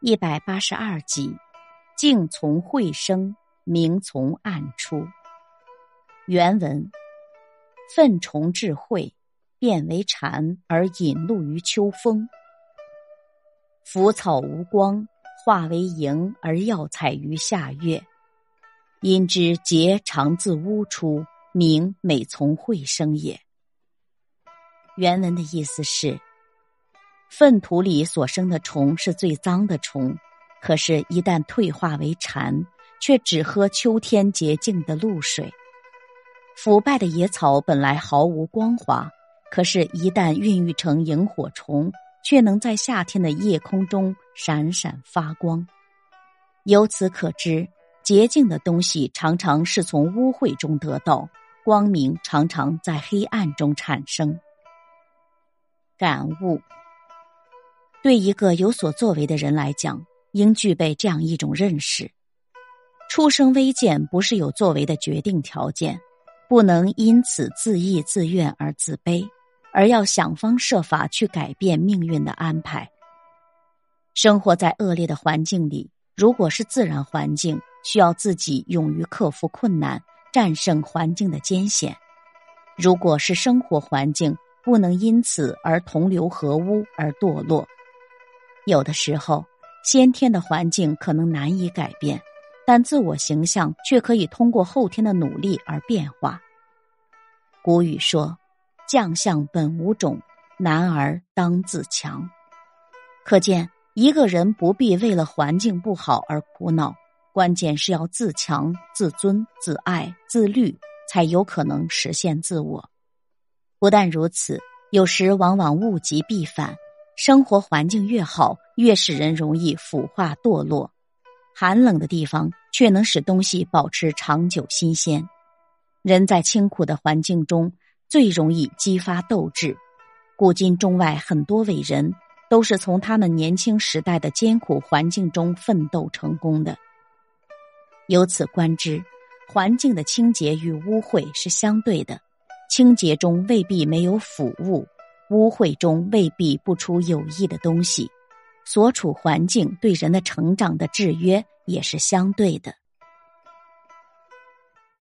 一百八十二集，静从会生，明从暗出。原文：粪虫智慧，变为蝉而引露于秋风；腐草无光，化为萤而耀彩于夏月。因之节常自污出，明每从会生也。原文的意思是。粪土里所生的虫是最脏的虫，可是，一旦退化为蝉，却只喝秋天洁净的露水。腐败的野草本来毫无光滑，可是，一旦孕育成萤火虫，却能在夏天的夜空中闪闪发光。由此可知，洁净的东西常常是从污秽中得到，光明常常在黑暗中产生。感悟。对一个有所作为的人来讲，应具备这样一种认识：出生微贱不是有作为的决定条件，不能因此自意自怨而自卑，而要想方设法去改变命运的安排。生活在恶劣的环境里，如果是自然环境，需要自己勇于克服困难，战胜环境的艰险；如果是生活环境，不能因此而同流合污而堕落。有的时候，先天的环境可能难以改变，但自我形象却可以通过后天的努力而变化。古语说：“将相本无种，男儿当自强。”可见，一个人不必为了环境不好而苦恼，关键是要自强、自尊、自爱、自律，才有可能实现自我。不但如此，有时往往物极必反。生活环境越好，越使人容易腐化堕落；寒冷的地方却能使东西保持长久新鲜。人在清苦的环境中最容易激发斗志。古今中外很多伟人都是从他们年轻时代的艰苦环境中奋斗成功的。由此观之，环境的清洁与污秽是相对的，清洁中未必没有腐物。污秽中未必不出有益的东西，所处环境对人的成长的制约也是相对的。